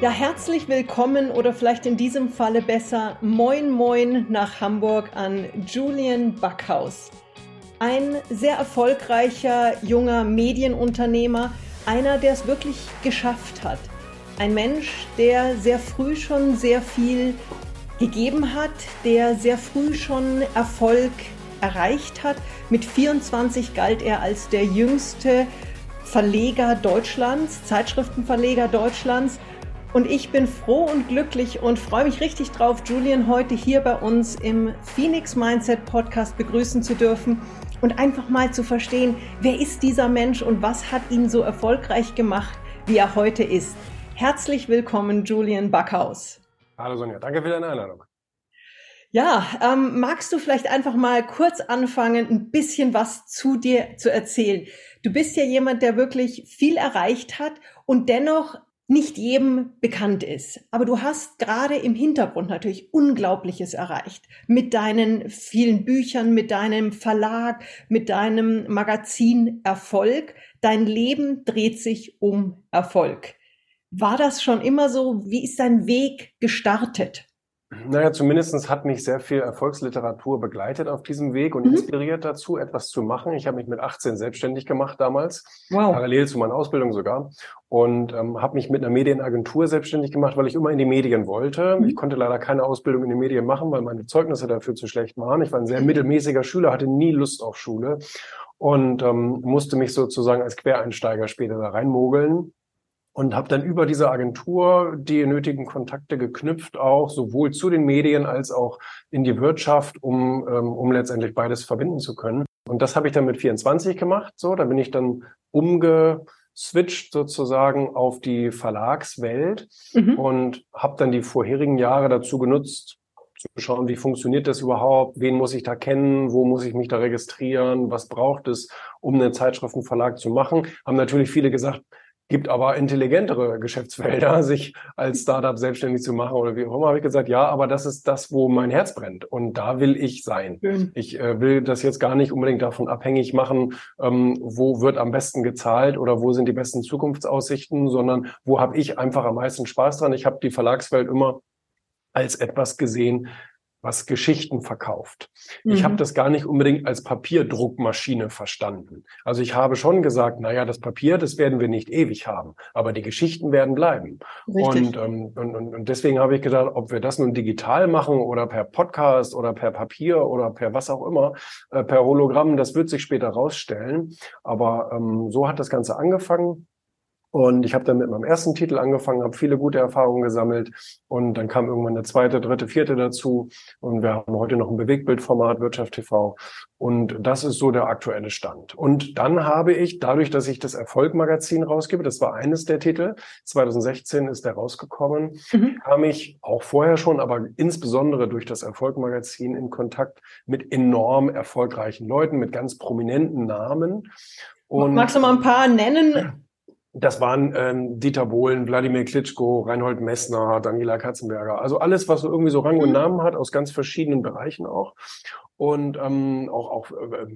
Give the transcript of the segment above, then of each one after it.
Ja, herzlich willkommen oder vielleicht in diesem Falle besser Moin Moin nach Hamburg an Julian Backhaus. Ein sehr erfolgreicher junger Medienunternehmer, einer, der es wirklich geschafft hat. Ein Mensch, der sehr früh schon sehr viel gegeben hat, der sehr früh schon Erfolg erreicht hat. Mit 24 galt er als der jüngste Verleger Deutschlands, Zeitschriftenverleger Deutschlands. Und ich bin froh und glücklich und freue mich richtig drauf, Julian heute hier bei uns im Phoenix Mindset Podcast begrüßen zu dürfen und einfach mal zu verstehen, wer ist dieser Mensch und was hat ihn so erfolgreich gemacht, wie er heute ist. Herzlich willkommen, Julian Backhaus. Hallo Sonja, danke für deine Einladung. Ja, ähm, magst du vielleicht einfach mal kurz anfangen, ein bisschen was zu dir zu erzählen? Du bist ja jemand, der wirklich viel erreicht hat und dennoch nicht jedem bekannt ist. Aber du hast gerade im Hintergrund natürlich Unglaubliches erreicht. Mit deinen vielen Büchern, mit deinem Verlag, mit deinem Magazin Erfolg. Dein Leben dreht sich um Erfolg. War das schon immer so? Wie ist dein Weg gestartet? Naja, zumindestens hat mich sehr viel Erfolgsliteratur begleitet auf diesem Weg und mhm. inspiriert dazu, etwas zu machen. Ich habe mich mit 18 selbstständig gemacht damals, wow. parallel zu meiner Ausbildung sogar, und ähm, habe mich mit einer Medienagentur selbstständig gemacht, weil ich immer in die Medien wollte. Mhm. Ich konnte leider keine Ausbildung in den Medien machen, weil meine Zeugnisse dafür zu schlecht waren. Ich war ein sehr mittelmäßiger Schüler, hatte nie Lust auf Schule und ähm, musste mich sozusagen als Quereinsteiger später da reinmogeln und habe dann über diese Agentur die nötigen Kontakte geknüpft, auch sowohl zu den Medien als auch in die Wirtschaft, um, ähm, um letztendlich beides verbinden zu können. Und das habe ich dann mit 24 gemacht. So, da bin ich dann umgeswitcht sozusagen auf die Verlagswelt mhm. und habe dann die vorherigen Jahre dazu genutzt, zu schauen, wie funktioniert das überhaupt, wen muss ich da kennen, wo muss ich mich da registrieren, was braucht es, um einen Zeitschriftenverlag zu machen. Haben natürlich viele gesagt, gibt aber intelligentere Geschäftsfelder, sich als Startup selbstständig zu machen oder wie auch immer, habe ich gesagt, ja, aber das ist das, wo mein Herz brennt und da will ich sein. Schön. Ich äh, will das jetzt gar nicht unbedingt davon abhängig machen, ähm, wo wird am besten gezahlt oder wo sind die besten Zukunftsaussichten, sondern wo habe ich einfach am meisten Spaß dran. Ich habe die Verlagswelt immer als etwas gesehen, was Geschichten verkauft. Mhm. Ich habe das gar nicht unbedingt als Papierdruckmaschine verstanden. Also ich habe schon gesagt, naja, das Papier, das werden wir nicht ewig haben, aber die Geschichten werden bleiben. Und, ähm, und, und, und deswegen habe ich gedacht, ob wir das nun digital machen oder per Podcast oder per Papier oder per was auch immer, äh, per Hologramm, das wird sich später rausstellen. Aber ähm, so hat das Ganze angefangen. Und ich habe dann mit meinem ersten Titel angefangen, habe viele gute Erfahrungen gesammelt und dann kam irgendwann der zweite, dritte, vierte dazu und wir haben heute noch ein Bewegtbildformat Wirtschaft TV und das ist so der aktuelle Stand. Und dann habe ich, dadurch, dass ich das Erfolgmagazin rausgebe, das war eines der Titel, 2016 ist der rausgekommen, mhm. kam ich auch vorher schon, aber insbesondere durch das Erfolgmagazin in Kontakt mit enorm erfolgreichen Leuten, mit ganz prominenten Namen. Und Magst du mal ein paar nennen? Das waren ähm, Dieter Bohlen, Wladimir Klitschko, Reinhold Messner, Daniela Katzenberger. Also alles, was so irgendwie so Rang und mhm. Namen hat, aus ganz verschiedenen Bereichen auch. Und ähm, auch, auch äh,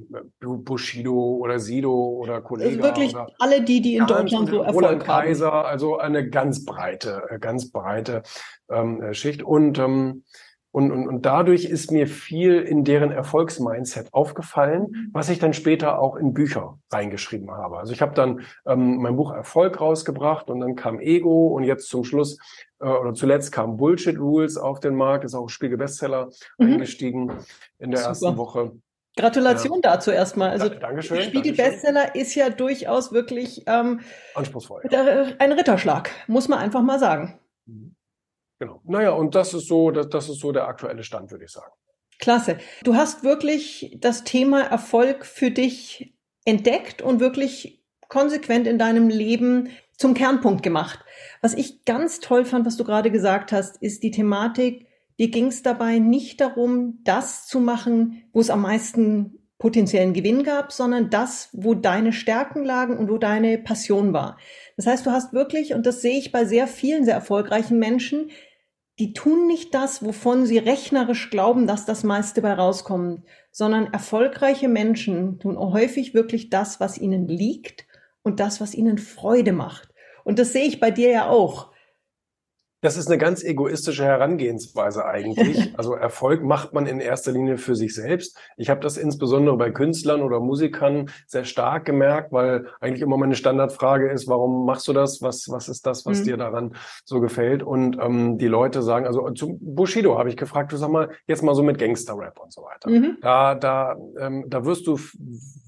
Bushido oder Sido oder Kollege. Also wirklich alle die, die in Deutschland so Erfolg Roland haben. Kaiser, also eine ganz breite, äh, ganz breite ähm, äh, Schicht. Und ähm, und, und, und dadurch ist mir viel in deren Erfolgsmindset aufgefallen, mhm. was ich dann später auch in Bücher reingeschrieben habe. Also ich habe dann ähm, mein Buch Erfolg rausgebracht und dann kam Ego und jetzt zum Schluss äh, oder zuletzt kam Bullshit Rules auf den Markt, ist auch Spiegel Bestseller mhm. eingestiegen in der Super. ersten Woche. Gratulation ja. dazu erstmal. Also Dankeschön, Spiegel Dankeschön. Bestseller ist ja durchaus wirklich ähm, anspruchsvoll. Ja. Ein Ritterschlag, muss man einfach mal sagen. Mhm. Genau. Naja, und das ist so, das, das ist so der aktuelle Stand, würde ich sagen. Klasse. Du hast wirklich das Thema Erfolg für dich entdeckt und wirklich konsequent in deinem Leben zum Kernpunkt gemacht. Was ich ganz toll fand, was du gerade gesagt hast, ist die Thematik, dir ging es dabei nicht darum, das zu machen, wo es am meisten potenziellen Gewinn gab, sondern das, wo deine Stärken lagen und wo deine Passion war. Das heißt, du hast wirklich, und das sehe ich bei sehr vielen sehr erfolgreichen Menschen, die tun nicht das, wovon sie rechnerisch glauben, dass das meiste bei rauskommt, sondern erfolgreiche Menschen tun häufig wirklich das, was ihnen liegt und das, was ihnen Freude macht. Und das sehe ich bei dir ja auch. Das ist eine ganz egoistische Herangehensweise eigentlich. Also Erfolg macht man in erster Linie für sich selbst. Ich habe das insbesondere bei Künstlern oder Musikern sehr stark gemerkt, weil eigentlich immer meine Standardfrage ist, warum machst du das? Was, was ist das, was mhm. dir daran so gefällt? Und ähm, die Leute sagen, also zu Bushido habe ich gefragt, du sag mal, jetzt mal so mit Gangster-Rap und so weiter. Mhm. Da, da, ähm, da wirst du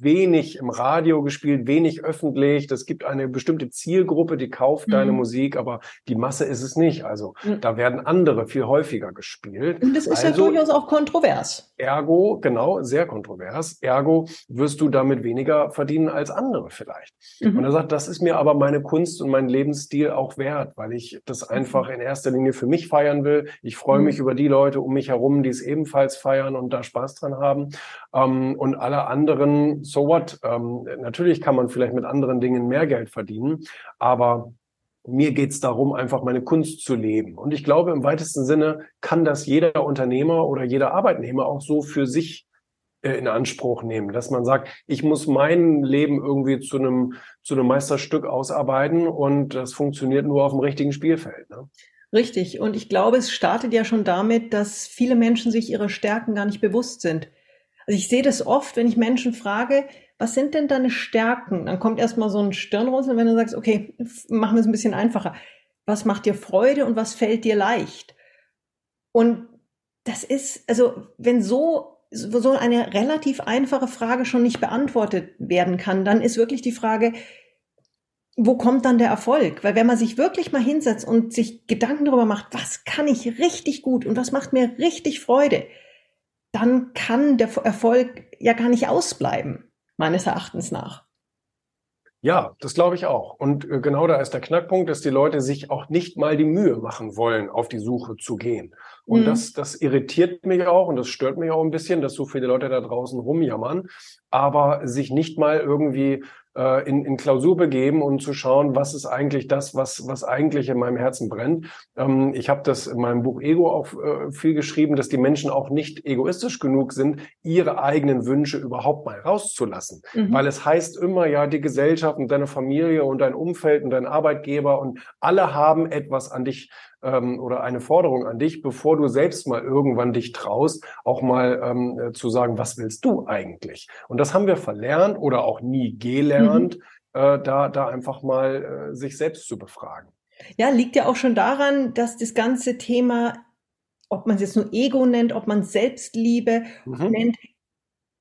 wenig im Radio gespielt, wenig öffentlich. Das gibt eine bestimmte Zielgruppe, die kauft mhm. deine Musik, aber die Masse ist es nicht. Also mhm. da werden andere viel häufiger gespielt. Und das ist also, ja durchaus auch kontrovers. Ergo, genau, sehr kontrovers. Ergo wirst du damit weniger verdienen als andere vielleicht. Mhm. Und er sagt, das ist mir aber meine Kunst und mein Lebensstil auch wert, weil ich das mhm. einfach in erster Linie für mich feiern will. Ich freue mhm. mich über die Leute um mich herum, die es ebenfalls feiern und da Spaß dran haben. Ähm, und alle anderen, so what? Ähm, natürlich kann man vielleicht mit anderen Dingen mehr Geld verdienen, aber mir geht's darum, einfach meine Kunst zu leben. Und ich glaube, im weitesten Sinne kann das jeder Unternehmer oder jeder Arbeitnehmer auch so für sich äh, in Anspruch nehmen, dass man sagt, ich muss mein Leben irgendwie zu einem, zu einem Meisterstück ausarbeiten und das funktioniert nur auf dem richtigen Spielfeld. Ne? Richtig. Und ich glaube, es startet ja schon damit, dass viele Menschen sich ihrer Stärken gar nicht bewusst sind. Also ich sehe das oft, wenn ich Menschen frage, was sind denn deine Stärken? Dann kommt erstmal so ein Stirnrunzeln, wenn du sagst, okay, machen wir es ein bisschen einfacher. Was macht dir Freude und was fällt dir leicht? Und das ist, also wenn so so eine relativ einfache Frage schon nicht beantwortet werden kann, dann ist wirklich die Frage, wo kommt dann der Erfolg? Weil wenn man sich wirklich mal hinsetzt und sich Gedanken darüber macht, was kann ich richtig gut und was macht mir richtig Freude, dann kann der Erfolg ja gar nicht ausbleiben meines Erachtens nach. Ja, das glaube ich auch. Und äh, genau da ist der Knackpunkt, dass die Leute sich auch nicht mal die Mühe machen wollen, auf die Suche zu gehen. Und mhm. das, das irritiert mich auch und das stört mich auch ein bisschen, dass so viele Leute da draußen rumjammern, aber sich nicht mal irgendwie äh, in, in Klausur begeben und zu schauen, was ist eigentlich das, was, was eigentlich in meinem Herzen brennt. Ähm, ich habe das in meinem Buch Ego auch äh, viel geschrieben, dass die Menschen auch nicht egoistisch genug sind, ihre eigenen Wünsche überhaupt mal rauszulassen. Mhm. Weil es heißt immer, ja, die Gesellschaft und deine Familie und dein Umfeld und dein Arbeitgeber und alle haben etwas an dich ähm, oder eine Forderung an dich, bevor du selbst mal irgendwann dich traust, auch mal ähm, äh, zu sagen, was willst du eigentlich? Und das haben wir verlernt oder auch nie gelernt, mhm. äh, da, da einfach mal äh, sich selbst zu befragen. Ja, liegt ja auch schon daran, dass das ganze Thema, ob man es jetzt nur Ego nennt, ob man Selbstliebe mhm. nennt,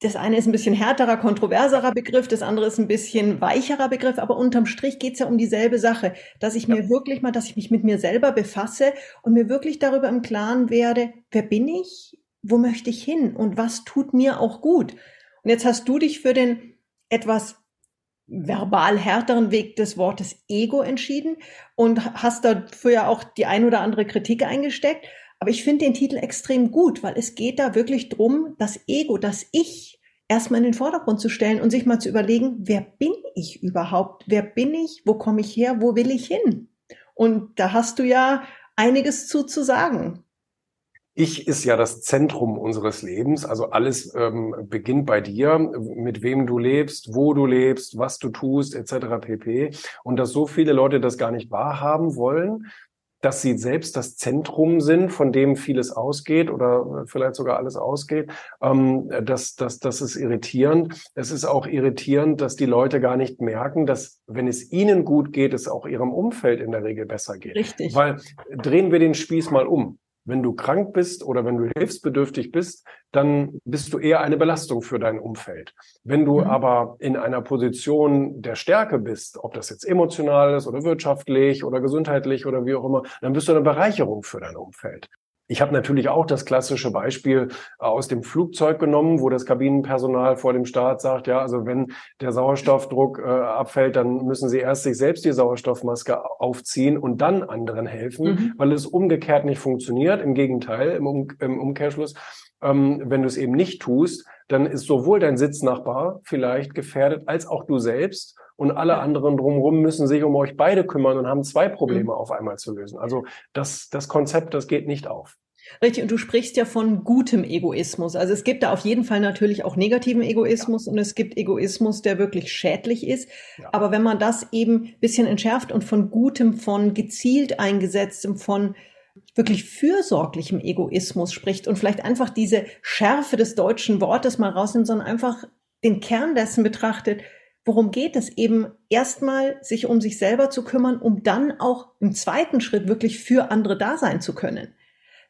das eine ist ein bisschen härterer, kontroverserer Begriff, das andere ist ein bisschen weicherer Begriff, aber unterm Strich geht es ja um dieselbe Sache, dass ich ja. mir wirklich mal, dass ich mich mit mir selber befasse und mir wirklich darüber im Klaren werde, wer bin ich, wo möchte ich hin und was tut mir auch gut. Und jetzt hast du dich für den etwas verbal härteren Weg des Wortes Ego entschieden und hast dafür ja auch die ein oder andere Kritik eingesteckt. Aber ich finde den Titel extrem gut, weil es geht da wirklich drum, das Ego, das Ich erstmal in den Vordergrund zu stellen und sich mal zu überlegen, wer bin ich überhaupt? Wer bin ich? Wo komme ich her? Wo will ich hin? Und da hast du ja einiges zu, zu sagen. Ich ist ja das Zentrum unseres Lebens. Also alles ähm, beginnt bei dir, mit wem du lebst, wo du lebst, was du tust, etc. pp. Und dass so viele Leute das gar nicht wahrhaben wollen, dass sie selbst das Zentrum sind, von dem vieles ausgeht oder vielleicht sogar alles ausgeht. Ähm, das, das, das ist irritierend. Es ist auch irritierend, dass die Leute gar nicht merken, dass wenn es ihnen gut geht, es auch ihrem Umfeld in der Regel besser geht. Richtig. Weil drehen wir den Spieß mal um. Wenn du krank bist oder wenn du hilfsbedürftig bist, dann bist du eher eine Belastung für dein Umfeld. Wenn du mhm. aber in einer Position der Stärke bist, ob das jetzt emotional ist oder wirtschaftlich oder gesundheitlich oder wie auch immer, dann bist du eine Bereicherung für dein Umfeld. Ich habe natürlich auch das klassische Beispiel äh, aus dem Flugzeug genommen, wo das Kabinenpersonal vor dem Start sagt, ja, also wenn der Sauerstoffdruck äh, abfällt, dann müssen sie erst sich selbst die Sauerstoffmaske aufziehen und dann anderen helfen, mhm. weil es umgekehrt nicht funktioniert. Im Gegenteil, im, um im Umkehrschluss, ähm, wenn du es eben nicht tust, dann ist sowohl dein Sitznachbar vielleicht gefährdet, als auch du selbst und alle anderen drumherum müssen sich um euch beide kümmern und haben zwei Probleme mhm. auf einmal zu lösen. Also das, das Konzept, das geht nicht auf. Richtig, und du sprichst ja von gutem Egoismus. Also es gibt da auf jeden Fall natürlich auch negativen Egoismus ja. und es gibt Egoismus, der wirklich schädlich ist. Ja. Aber wenn man das eben bisschen entschärft und von gutem, von gezielt eingesetztem, von wirklich fürsorglichem Egoismus spricht und vielleicht einfach diese Schärfe des deutschen Wortes mal rausnimmt, sondern einfach den Kern dessen betrachtet, worum geht es eben erstmal, sich um sich selber zu kümmern, um dann auch im zweiten Schritt wirklich für andere da sein zu können.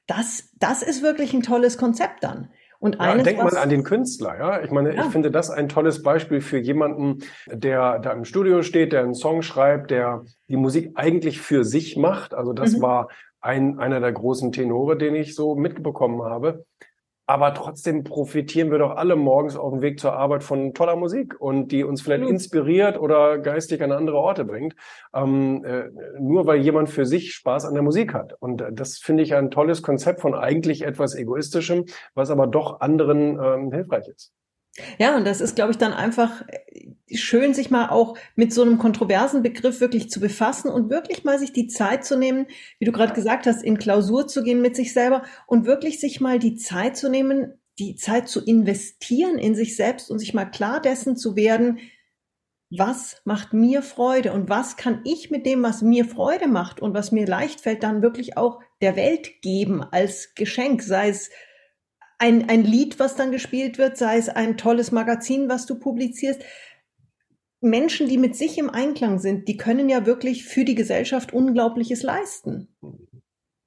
Das, das ist wirklich ein tolles Konzept dann. Und eines, ja, denk mal an den Künstler, ja. Ich meine, ja. ich finde das ein tolles Beispiel für jemanden, der da im Studio steht, der einen Song schreibt, der die Musik eigentlich für sich macht. Also das mhm. war ein, einer der großen Tenore, den ich so mitbekommen habe. Aber trotzdem profitieren wir doch alle morgens auf dem Weg zur Arbeit von toller Musik und die uns vielleicht inspiriert oder geistig an andere Orte bringt, ähm, äh, nur weil jemand für sich Spaß an der Musik hat. Und äh, das finde ich ein tolles Konzept von eigentlich etwas Egoistischem, was aber doch anderen ähm, hilfreich ist. Ja, und das ist, glaube ich, dann einfach schön, sich mal auch mit so einem kontroversen Begriff wirklich zu befassen und wirklich mal sich die Zeit zu nehmen, wie du gerade gesagt hast, in Klausur zu gehen mit sich selber und wirklich sich mal die Zeit zu nehmen, die Zeit zu investieren in sich selbst und sich mal klar dessen zu werden, was macht mir Freude und was kann ich mit dem, was mir Freude macht und was mir leicht fällt, dann wirklich auch der Welt geben als Geschenk, sei es ein, ein Lied, was dann gespielt wird, sei es ein tolles Magazin, was du publizierst. Menschen, die mit sich im Einklang sind, die können ja wirklich für die Gesellschaft Unglaubliches leisten.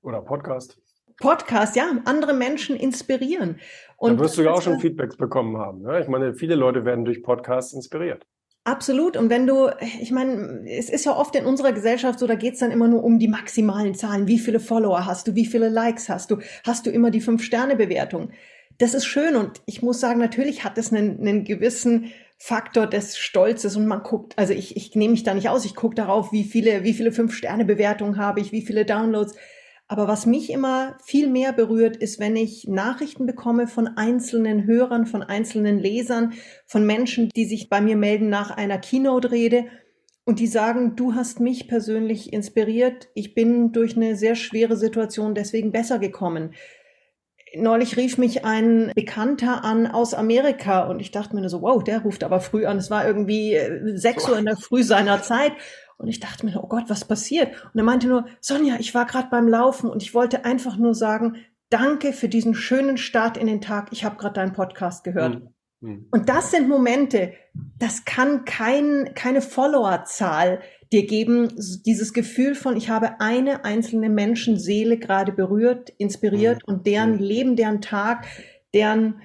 Oder Podcast. Podcast, ja, andere Menschen inspirieren. Und da wirst du ja auch schon Feedbacks bekommen haben. Ne? Ich meine, viele Leute werden durch Podcasts inspiriert. Absolut. Und wenn du, ich meine, es ist ja oft in unserer Gesellschaft so, da geht's dann immer nur um die maximalen Zahlen. Wie viele Follower hast du? Wie viele Likes hast du? Hast du immer die Fünf-Sterne-Bewertung? Das ist schön und ich muss sagen, natürlich hat es einen, einen gewissen Faktor des Stolzes und man guckt, also ich, ich nehme mich da nicht aus, ich gucke darauf, wie viele, wie viele Fünf-Sterne-Bewertungen habe ich, wie viele Downloads. Aber was mich immer viel mehr berührt, ist, wenn ich Nachrichten bekomme von einzelnen Hörern, von einzelnen Lesern, von Menschen, die sich bei mir melden nach einer Keynote-Rede und die sagen, du hast mich persönlich inspiriert, ich bin durch eine sehr schwere Situation deswegen besser gekommen. Neulich rief mich ein Bekannter an aus Amerika und ich dachte mir so, wow, der ruft aber früh an. Es war irgendwie äh, sechs Uhr in der Früh seiner Zeit und ich dachte mir, oh Gott, was passiert? Und er meinte nur, Sonja, ich war gerade beim Laufen und ich wollte einfach nur sagen, danke für diesen schönen Start in den Tag. Ich habe gerade deinen Podcast gehört. Mhm. Mhm. Und das sind Momente, das kann kein, keine Followerzahl dir geben, dieses Gefühl von, ich habe eine einzelne Menschenseele gerade berührt, inspiriert mhm. und deren mhm. Leben, deren Tag, deren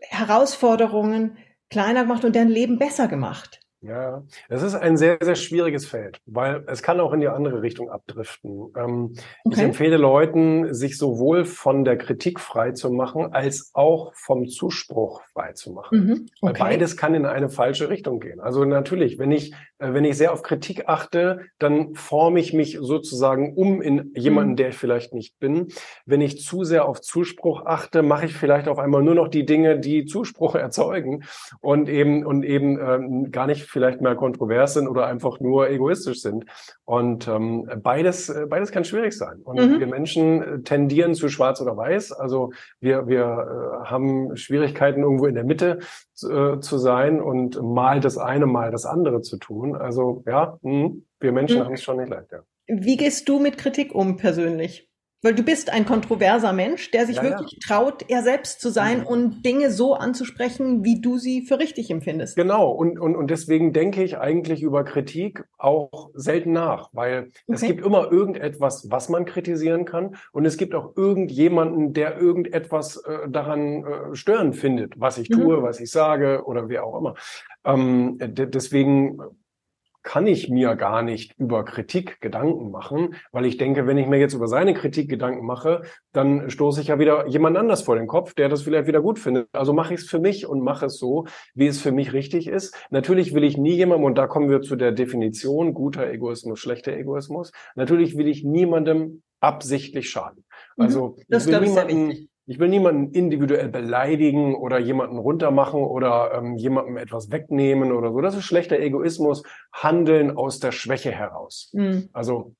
Herausforderungen kleiner gemacht und deren Leben besser gemacht. Ja, es ist ein sehr, sehr schwieriges Feld, weil es kann auch in die andere Richtung abdriften. Ähm, okay. Ich empfehle Leuten, sich sowohl von der Kritik frei zu machen, als auch vom Zuspruch frei zu machen. Mhm. Okay. Weil beides kann in eine falsche Richtung gehen. Also natürlich, wenn ich, äh, wenn ich sehr auf Kritik achte, dann forme ich mich sozusagen um in jemanden, mhm. der ich vielleicht nicht bin. Wenn ich zu sehr auf Zuspruch achte, mache ich vielleicht auf einmal nur noch die Dinge, die Zuspruch erzeugen und eben, und eben ähm, gar nicht vielleicht mehr kontrovers sind oder einfach nur egoistisch sind. Und ähm, beides, äh, beides kann schwierig sein. Und mhm. wir Menschen äh, tendieren zu schwarz oder weiß. Also wir, wir äh, haben Schwierigkeiten, irgendwo in der Mitte äh, zu sein und mal das eine, mal das andere zu tun. Also ja, mh, wir Menschen mhm. haben es schon nicht leicht. Ja. Wie gehst du mit Kritik um persönlich? Weil du bist ein kontroverser Mensch, der sich ja, wirklich ja. traut, er selbst zu sein mhm. und Dinge so anzusprechen, wie du sie für richtig empfindest. Genau. Und, und, und deswegen denke ich eigentlich über Kritik auch selten nach, weil okay. es gibt immer irgendetwas, was man kritisieren kann. Und es gibt auch irgendjemanden, der irgendetwas äh, daran äh, störend findet, was ich tue, mhm. was ich sage oder wie auch immer. Ähm, deswegen kann ich mir gar nicht über Kritik Gedanken machen, weil ich denke, wenn ich mir jetzt über seine Kritik Gedanken mache, dann stoße ich ja wieder jemand anders vor den Kopf, der das vielleicht wieder gut findet. Also mache ich es für mich und mache es so, wie es für mich richtig ist. Natürlich will ich nie jemandem, und da kommen wir zu der Definition guter Egoismus, schlechter Egoismus, natürlich will ich niemandem absichtlich schaden. Mhm. Also das ich will niemanden, ich will niemanden individuell beleidigen oder jemanden runtermachen oder ähm, jemandem etwas wegnehmen oder so. Das ist schlechter Egoismus, Handeln aus der Schwäche heraus. Mhm. Also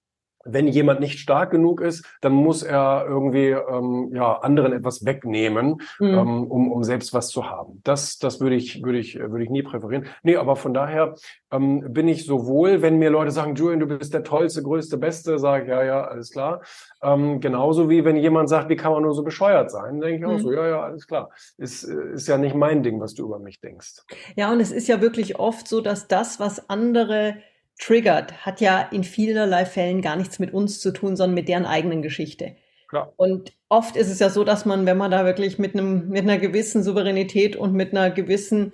wenn jemand nicht stark genug ist, dann muss er irgendwie ähm, ja anderen etwas wegnehmen, mhm. ähm, um, um selbst was zu haben. Das, das würde ich, würde ich, würde ich nie präferieren. Nee, aber von daher ähm, bin ich sowohl, wenn mir Leute sagen, Julian, du bist der tollste, größte, beste, sage ich, ja, ja, alles klar. Ähm, genauso wie wenn jemand sagt, wie kann man nur so bescheuert sein, denke ich auch mhm. so, ja, ja, alles klar. Ist, ist ja nicht mein Ding, was du über mich denkst. Ja, und es ist ja wirklich oft so, dass das, was andere triggert, hat ja in vielerlei Fällen gar nichts mit uns zu tun, sondern mit deren eigenen Geschichte. Klar. Und oft ist es ja so, dass man, wenn man da wirklich mit einem, mit einer gewissen Souveränität und mit einer gewissen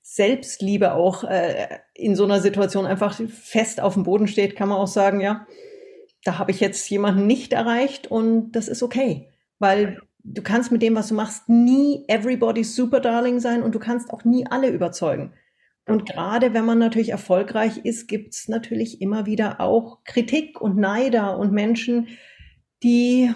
Selbstliebe auch äh, in so einer Situation einfach fest auf dem Boden steht, kann man auch sagen, ja, da habe ich jetzt jemanden nicht erreicht und das ist okay, weil du kannst mit dem, was du machst, nie everybody's super darling sein und du kannst auch nie alle überzeugen. Und gerade wenn man natürlich erfolgreich ist, gibt es natürlich immer wieder auch Kritik und Neider und Menschen, die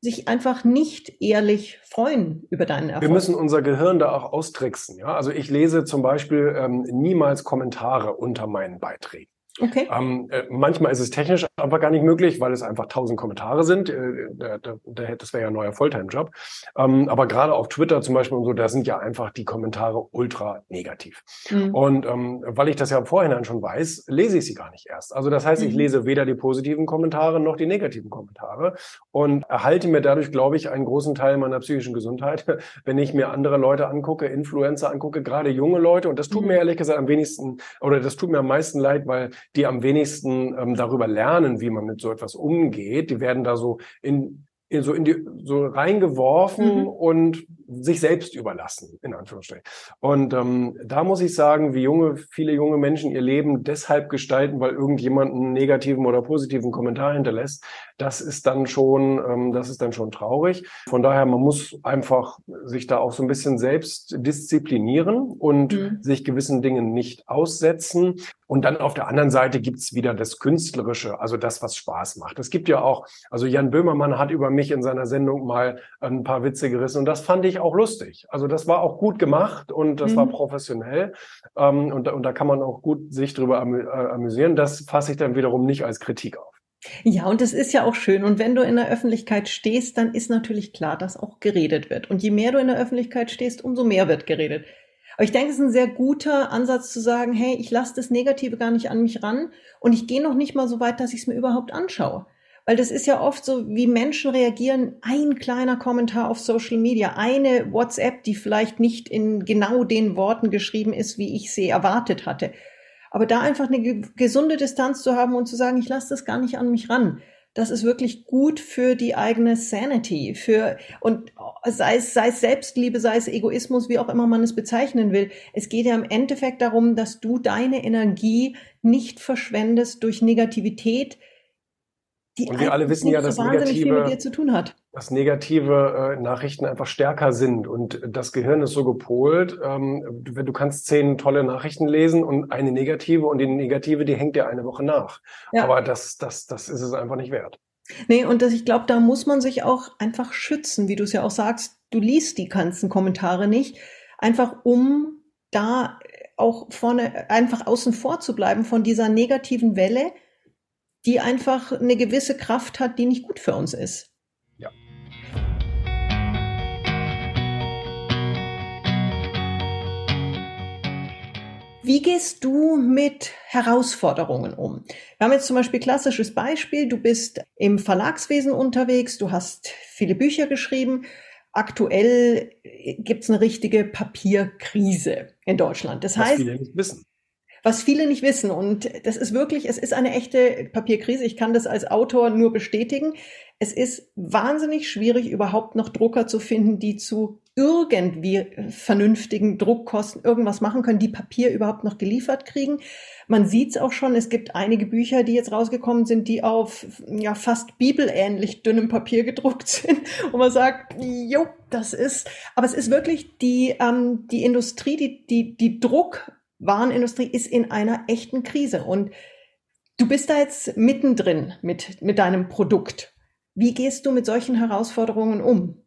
sich einfach nicht ehrlich freuen über deinen Erfolg. Wir müssen unser Gehirn da auch austricksen. Ja? Also ich lese zum Beispiel ähm, niemals Kommentare unter meinen Beiträgen. Okay. Ähm, äh, manchmal ist es technisch einfach gar nicht möglich, weil es einfach tausend Kommentare sind. Äh, der, der, das wäre ja ein neuer Fulltime-Job. Ähm, aber gerade auf Twitter zum Beispiel und so, da sind ja einfach die Kommentare ultra negativ. Mhm. Und ähm, weil ich das ja im Vorhinein schon weiß, lese ich sie gar nicht erst. Also das heißt, ich mhm. lese weder die positiven Kommentare noch die negativen Kommentare und erhalte mir dadurch, glaube ich, einen großen Teil meiner psychischen Gesundheit, wenn ich mir andere Leute angucke, Influencer angucke, gerade junge Leute. Und das tut mhm. mir ehrlich gesagt am wenigsten oder das tut mir am meisten leid, weil die am wenigsten ähm, darüber lernen, wie man mit so etwas umgeht. Die werden da so in, in so in die so reingeworfen mhm. und sich selbst überlassen, in Anführungsstrichen. Und ähm, da muss ich sagen, wie junge, viele junge Menschen ihr Leben deshalb gestalten, weil irgendjemand einen negativen oder positiven Kommentar hinterlässt, das ist dann schon, ähm, das ist dann schon traurig. Von daher, man muss einfach sich da auch so ein bisschen selbst disziplinieren und mhm. sich gewissen Dingen nicht aussetzen. Und dann auf der anderen Seite gibt's wieder das Künstlerische, also das, was Spaß macht. Es gibt ja auch, also Jan Böhmermann hat über mich in seiner Sendung mal ein paar Witze gerissen und das fand ich auch lustig. Also das war auch gut gemacht und das mhm. war professionell ähm, und, und da kann man auch gut sich drüber amü äh, amüsieren. Das fasse ich dann wiederum nicht als Kritik auf. Ja, und das ist ja auch schön. Und wenn du in der Öffentlichkeit stehst, dann ist natürlich klar, dass auch geredet wird. Und je mehr du in der Öffentlichkeit stehst, umso mehr wird geredet. Aber ich denke, es ist ein sehr guter Ansatz zu sagen, hey, ich lasse das Negative gar nicht an mich ran und ich gehe noch nicht mal so weit, dass ich es mir überhaupt anschaue. Weil das ist ja oft so, wie Menschen reagieren. Ein kleiner Kommentar auf Social Media, eine WhatsApp, die vielleicht nicht in genau den Worten geschrieben ist, wie ich sie erwartet hatte. Aber da einfach eine gesunde Distanz zu haben und zu sagen, ich lasse das gar nicht an mich ran. Das ist wirklich gut für die eigene Sanity, für, und sei es, sei es Selbstliebe, sei es Egoismus, wie auch immer man es bezeichnen will. Es geht ja im Endeffekt darum, dass du deine Energie nicht verschwendest durch Negativität, die und wir alle wissen ja, dass so negative, dass negative äh, Nachrichten einfach stärker sind und das Gehirn ist so gepolt, ähm, du, du kannst zehn tolle Nachrichten lesen und eine negative und die negative, die hängt dir eine Woche nach. Ja. Aber das, das, das ist es einfach nicht wert. Nee, und das, ich glaube, da muss man sich auch einfach schützen, wie du es ja auch sagst. Du liest die ganzen Kommentare nicht, einfach um da auch vorne einfach außen vor zu bleiben von dieser negativen Welle, die einfach eine gewisse Kraft hat, die nicht gut für uns ist. Ja. Wie gehst du mit Herausforderungen um? Wir haben jetzt zum Beispiel klassisches Beispiel. Du bist im Verlagswesen unterwegs, du hast viele Bücher geschrieben. Aktuell gibt es eine richtige Papierkrise in Deutschland. Das Was heißt, viele nicht wissen was viele nicht wissen. Und das ist wirklich, es ist eine echte Papierkrise. Ich kann das als Autor nur bestätigen. Es ist wahnsinnig schwierig, überhaupt noch Drucker zu finden, die zu irgendwie vernünftigen Druckkosten irgendwas machen können, die Papier überhaupt noch geliefert kriegen. Man sieht es auch schon, es gibt einige Bücher, die jetzt rausgekommen sind, die auf ja fast bibelähnlich dünnem Papier gedruckt sind, wo man sagt, jo, das ist, aber es ist wirklich die, ähm, die Industrie, die, die, die Druck Warenindustrie ist in einer echten Krise und du bist da jetzt mittendrin mit, mit deinem Produkt. Wie gehst du mit solchen Herausforderungen um?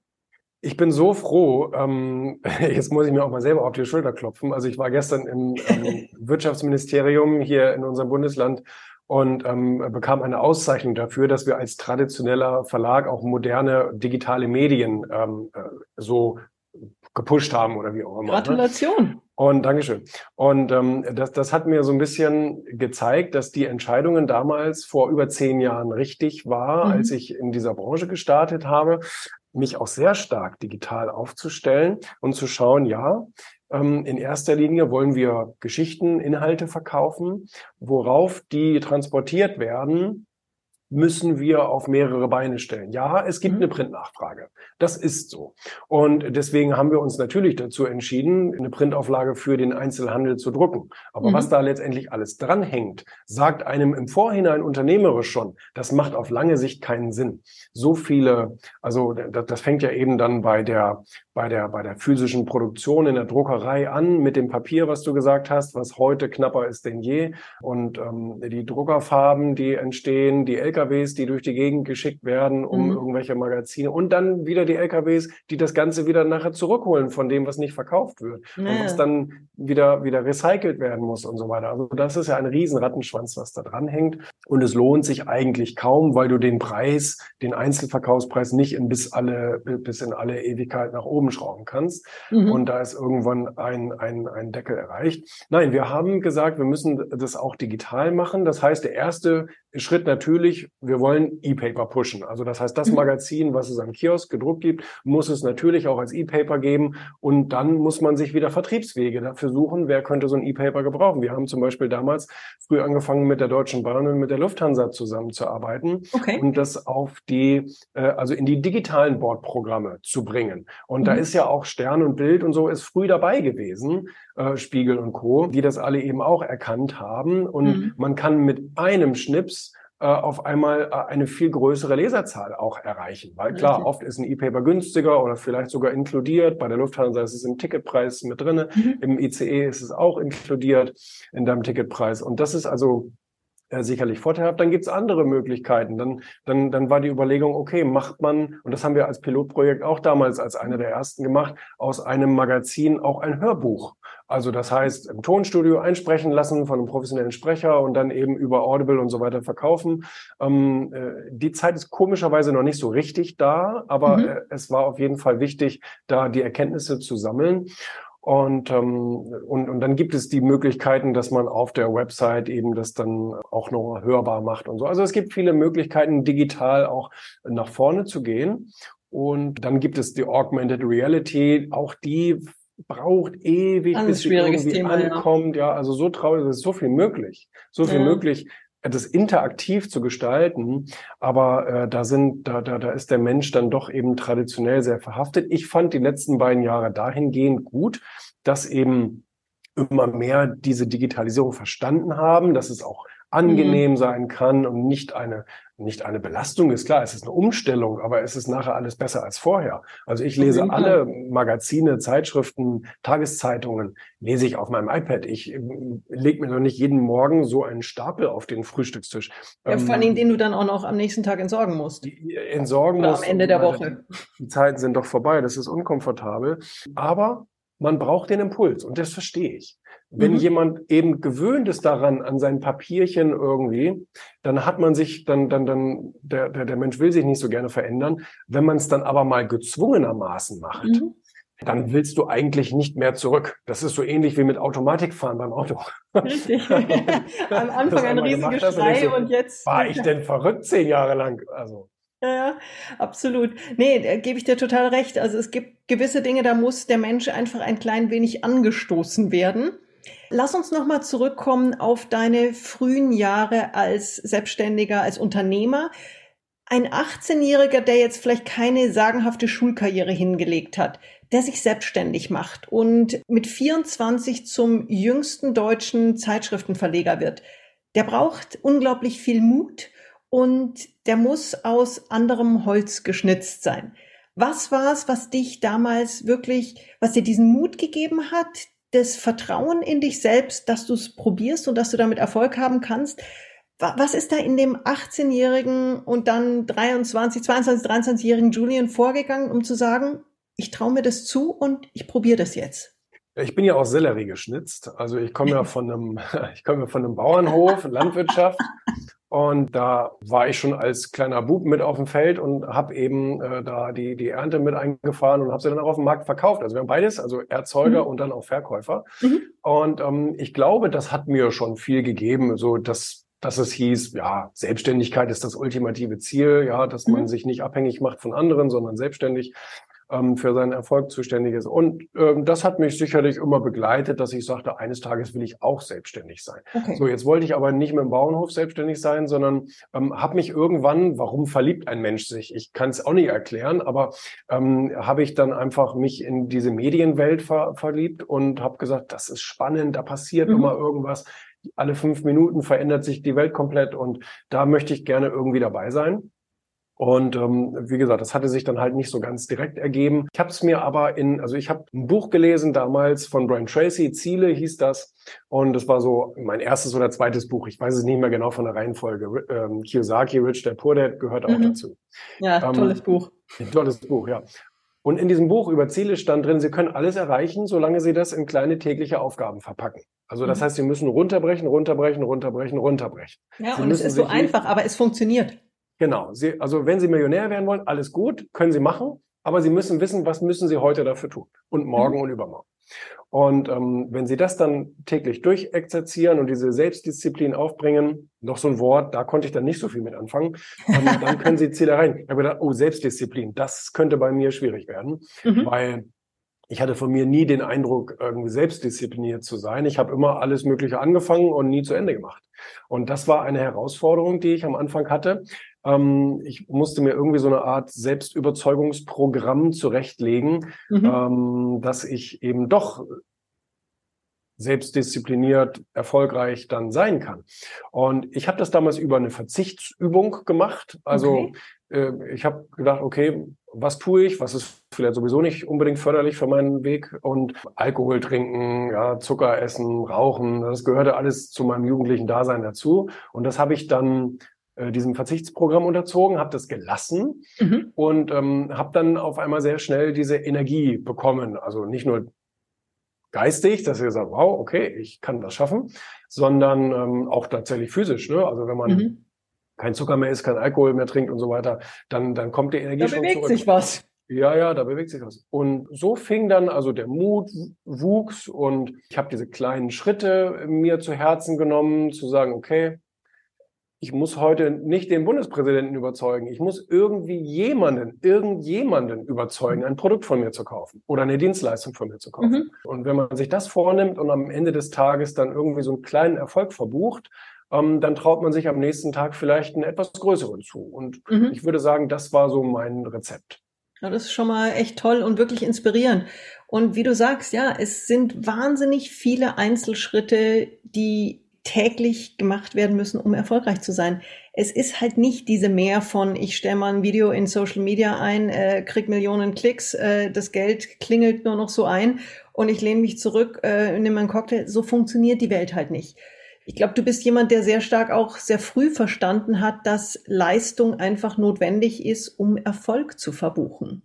Ich bin so froh, ähm, jetzt muss ich mir auch mal selber auf die Schulter klopfen. Also ich war gestern im ähm, Wirtschaftsministerium hier in unserem Bundesland und ähm, bekam eine Auszeichnung dafür, dass wir als traditioneller Verlag auch moderne digitale Medien ähm, äh, so gepusht haben oder wie auch immer. Ne? Gratulation. Ne? Und Dankeschön. Und ähm, das, das hat mir so ein bisschen gezeigt, dass die Entscheidungen damals vor über zehn Jahren richtig war, mhm. als ich in dieser Branche gestartet habe, mich auch sehr stark digital aufzustellen und zu schauen, ja, ähm, in erster Linie wollen wir Geschichten, Inhalte verkaufen, worauf die transportiert werden, müssen wir auf mehrere Beine stellen. Ja, es gibt mhm. eine Printnachfrage. Das ist so. Und deswegen haben wir uns natürlich dazu entschieden, eine Printauflage für den Einzelhandel zu drucken. Aber mhm. was da letztendlich alles dranhängt, sagt einem im Vorhinein unternehmerisch schon, das macht auf lange Sicht keinen Sinn. So viele, also das, das fängt ja eben dann bei der, bei der, bei der physischen Produktion in der Druckerei an mit dem Papier, was du gesagt hast, was heute knapper ist denn je. Und ähm, die Druckerfarben, die entstehen, die LKW LKWs, die durch die Gegend geschickt werden, um mhm. irgendwelche Magazine und dann wieder die LKWs, die das Ganze wieder nachher zurückholen von dem, was nicht verkauft wird naja. und was dann wieder, wieder recycelt werden muss und so weiter. Also das ist ja ein riesen Rattenschwanz, was da dran hängt und es lohnt sich eigentlich kaum, weil du den Preis, den Einzelverkaufspreis nicht in bis alle, bis in alle Ewigkeit nach oben schrauben kannst mhm. und da ist irgendwann ein, ein, ein Deckel erreicht. Nein, wir haben gesagt, wir müssen das auch digital machen. Das heißt, der erste Schritt natürlich, wir wollen E-Paper pushen. Also das heißt, das mhm. Magazin, was es am Kiosk gedruckt gibt, muss es natürlich auch als E-Paper geben. Und dann muss man sich wieder Vertriebswege dafür suchen, wer könnte so ein E-Paper gebrauchen. Wir haben zum Beispiel damals früh angefangen, mit der Deutschen Bahn und mit der Lufthansa zusammenzuarbeiten okay. und das auf die, äh, also in die digitalen Bordprogramme zu bringen. Und. Da ist ja auch Stern und Bild und so ist früh dabei gewesen, äh, Spiegel und Co., die das alle eben auch erkannt haben. Und mhm. man kann mit einem Schnips äh, auf einmal äh, eine viel größere Leserzahl auch erreichen. Weil klar, okay. oft ist ein E-Paper günstiger oder vielleicht sogar inkludiert. Bei der Lufthansa ist es im Ticketpreis mit drinne. Mhm. Im ICE ist es auch inkludiert in deinem Ticketpreis. Und das ist also äh, sicherlich vorteilhaft. Dann gibt's andere Möglichkeiten. Dann, dann, dann war die Überlegung, okay, macht man, und das haben wir als Pilotprojekt auch damals als einer der ersten gemacht, aus einem Magazin auch ein Hörbuch. Also das heißt, im Tonstudio einsprechen lassen von einem professionellen Sprecher und dann eben über Audible und so weiter verkaufen. Ähm, äh, die Zeit ist komischerweise noch nicht so richtig da, aber mhm. äh, es war auf jeden Fall wichtig, da die Erkenntnisse zu sammeln. Und, ähm, und, und dann gibt es die Möglichkeiten, dass man auf der Website eben das dann auch noch hörbar macht und so. Also es gibt viele Möglichkeiten, digital auch nach vorne zu gehen. Und dann gibt es die Augmented Reality. Auch die braucht ewig, Ein bis sie irgendwie Thema, ankommt. Ja. ja, also so traurig, es ist so viel möglich. So viel ja. möglich, das interaktiv zu gestalten. Aber äh, da sind, da, da, da ist der Mensch dann doch eben traditionell sehr verhaftet. Ich fand die letzten beiden Jahre dahingehend gut, dass eben immer mehr diese Digitalisierung verstanden haben, dass es auch angenehm mhm. sein kann und nicht eine, nicht eine Belastung ist. Klar, es ist eine Umstellung, aber es ist nachher alles besser als vorher. Also ich lese alle Magazine, Zeitschriften, Tageszeitungen, lese ich auf meinem iPad. Ich ähm, lege mir doch nicht jeden Morgen so einen Stapel auf den Frühstückstisch. Ja, vor allem, ähm, den du dann auch noch am nächsten Tag entsorgen musst. Entsorgen Oder musst. Am Ende der Woche. Die Zeiten sind doch vorbei, das ist unkomfortabel. Aber man braucht den Impuls und das verstehe ich. Wenn mhm. jemand eben gewöhnt ist daran, an sein Papierchen irgendwie, dann hat man sich, dann, dann, dann, der, der, der Mensch will sich nicht so gerne verändern. Wenn man es dann aber mal gezwungenermaßen macht, mhm. dann willst du eigentlich nicht mehr zurück. Das ist so ähnlich wie mit Automatikfahren beim Auto. Richtig. Am Anfang ein Riesengeschrei und, und jetzt. War ich denn verrückt zehn Jahre lang? Also. Ja, ja, absolut. Nee, da gebe ich dir total recht. Also es gibt gewisse Dinge, da muss der Mensch einfach ein klein wenig angestoßen werden. Lass uns nochmal zurückkommen auf deine frühen Jahre als Selbstständiger, als Unternehmer. Ein 18-Jähriger, der jetzt vielleicht keine sagenhafte Schulkarriere hingelegt hat, der sich selbstständig macht und mit 24 zum jüngsten deutschen Zeitschriftenverleger wird, der braucht unglaublich viel Mut und der muss aus anderem Holz geschnitzt sein. Was war es, was dich damals wirklich, was dir diesen Mut gegeben hat, das Vertrauen in dich selbst, dass du es probierst und dass du damit Erfolg haben kannst. Was ist da in dem 18-jährigen und dann 23, 22, 23-jährigen Julian vorgegangen, um zu sagen, ich traue mir das zu und ich probiere das jetzt? Ich bin ja auch Sellerie geschnitzt. Also ich komme ja von einem, ich komme ja von einem Bauernhof, Landwirtschaft. Und da war ich schon als kleiner Bub mit auf dem Feld und habe eben äh, da die, die Ernte mit eingefahren und habe sie dann auch auf dem Markt verkauft. Also wir haben beides, also Erzeuger mhm. und dann auch Verkäufer. Mhm. Und ähm, ich glaube, das hat mir schon viel gegeben, so dass dass es hieß, ja, Selbstständigkeit ist das ultimative Ziel, ja, dass man mhm. sich nicht abhängig macht von anderen, sondern selbstständig ähm, für seinen Erfolg zuständig ist. Und ähm, das hat mich sicherlich immer begleitet, dass ich sagte, eines Tages will ich auch selbstständig sein. Okay. So, jetzt wollte ich aber nicht mit dem Bauernhof selbstständig sein, sondern ähm, habe mich irgendwann, warum verliebt ein Mensch sich? Ich kann es auch nicht erklären, aber ähm, habe ich dann einfach mich in diese Medienwelt ver verliebt und habe gesagt, das ist spannend, da passiert mhm. immer irgendwas alle fünf Minuten verändert sich die Welt komplett und da möchte ich gerne irgendwie dabei sein. Und ähm, wie gesagt, das hatte sich dann halt nicht so ganz direkt ergeben. Ich habe es mir aber in, also ich habe ein Buch gelesen damals von Brian Tracy, Ziele hieß das. Und das war so mein erstes oder zweites Buch. Ich weiß es nicht mehr genau von der Reihenfolge. Ähm, Kiyosaki, Rich Dad Poor Dad gehört auch mhm. dazu. Ja, ähm, tolles Buch. Tolles Buch, ja. Und in diesem Buch über Ziele stand drin, Sie können alles erreichen, solange Sie das in kleine tägliche Aufgaben verpacken. Also das mhm. heißt, Sie müssen runterbrechen, runterbrechen, runterbrechen, runterbrechen. Ja, Sie und es ist so einfach, aber es funktioniert. Genau. Sie, also wenn Sie Millionär werden wollen, alles gut, können Sie machen, aber Sie müssen wissen, was müssen Sie heute dafür tun und morgen mhm. und übermorgen. Und ähm, wenn Sie das dann täglich durchexerzieren und diese Selbstdisziplin aufbringen, noch so ein Wort, da konnte ich dann nicht so viel mit anfangen, ähm, dann können Sie Ziele erreichen. Ich habe gedacht, oh, Selbstdisziplin, das könnte bei mir schwierig werden, mhm. weil ich hatte von mir nie den Eindruck, irgendwie selbstdiszipliniert zu sein. Ich habe immer alles Mögliche angefangen und nie zu Ende gemacht. Und das war eine Herausforderung, die ich am Anfang hatte. Ähm, ich musste mir irgendwie so eine Art Selbstüberzeugungsprogramm zurechtlegen, mhm. ähm, dass ich eben doch selbstdiszipliniert erfolgreich dann sein kann. Und ich habe das damals über eine Verzichtsübung gemacht. Also okay. äh, ich habe gedacht, okay, was tue ich? Was ist vielleicht sowieso nicht unbedingt förderlich für meinen Weg? Und Alkohol trinken, ja, Zucker essen, rauchen, das gehörte alles zu meinem jugendlichen Dasein dazu. Und das habe ich dann äh, diesem Verzichtsprogramm unterzogen, habe das gelassen mhm. und ähm, habe dann auf einmal sehr schnell diese Energie bekommen. Also nicht nur geistig, dass ihr sagt, wow, okay, ich kann das schaffen, sondern ähm, auch tatsächlich physisch. Ne? Also wenn man mhm. kein Zucker mehr isst, kein Alkohol mehr trinkt und so weiter, dann, dann kommt die Energie da schon bewegt zurück. sich was. Ja, ja, da bewegt sich was. Und so fing dann also der Mut wuchs und ich habe diese kleinen Schritte mir zu Herzen genommen, zu sagen, okay, ich muss heute nicht den Bundespräsidenten überzeugen. Ich muss irgendwie jemanden, irgendjemanden überzeugen, ein Produkt von mir zu kaufen oder eine Dienstleistung von mir zu kaufen. Mhm. Und wenn man sich das vornimmt und am Ende des Tages dann irgendwie so einen kleinen Erfolg verbucht, ähm, dann traut man sich am nächsten Tag vielleicht einen etwas größeren zu. Und mhm. ich würde sagen, das war so mein Rezept. Ja, das ist schon mal echt toll und wirklich inspirierend. Und wie du sagst, ja, es sind wahnsinnig viele Einzelschritte, die täglich gemacht werden müssen, um erfolgreich zu sein. Es ist halt nicht diese Mehr von, ich stelle mal ein Video in Social Media ein, äh, krieg Millionen Klicks, äh, das Geld klingelt nur noch so ein und ich lehne mich zurück, äh, nehme einen Cocktail. So funktioniert die Welt halt nicht. Ich glaube, du bist jemand, der sehr stark auch sehr früh verstanden hat, dass Leistung einfach notwendig ist, um Erfolg zu verbuchen.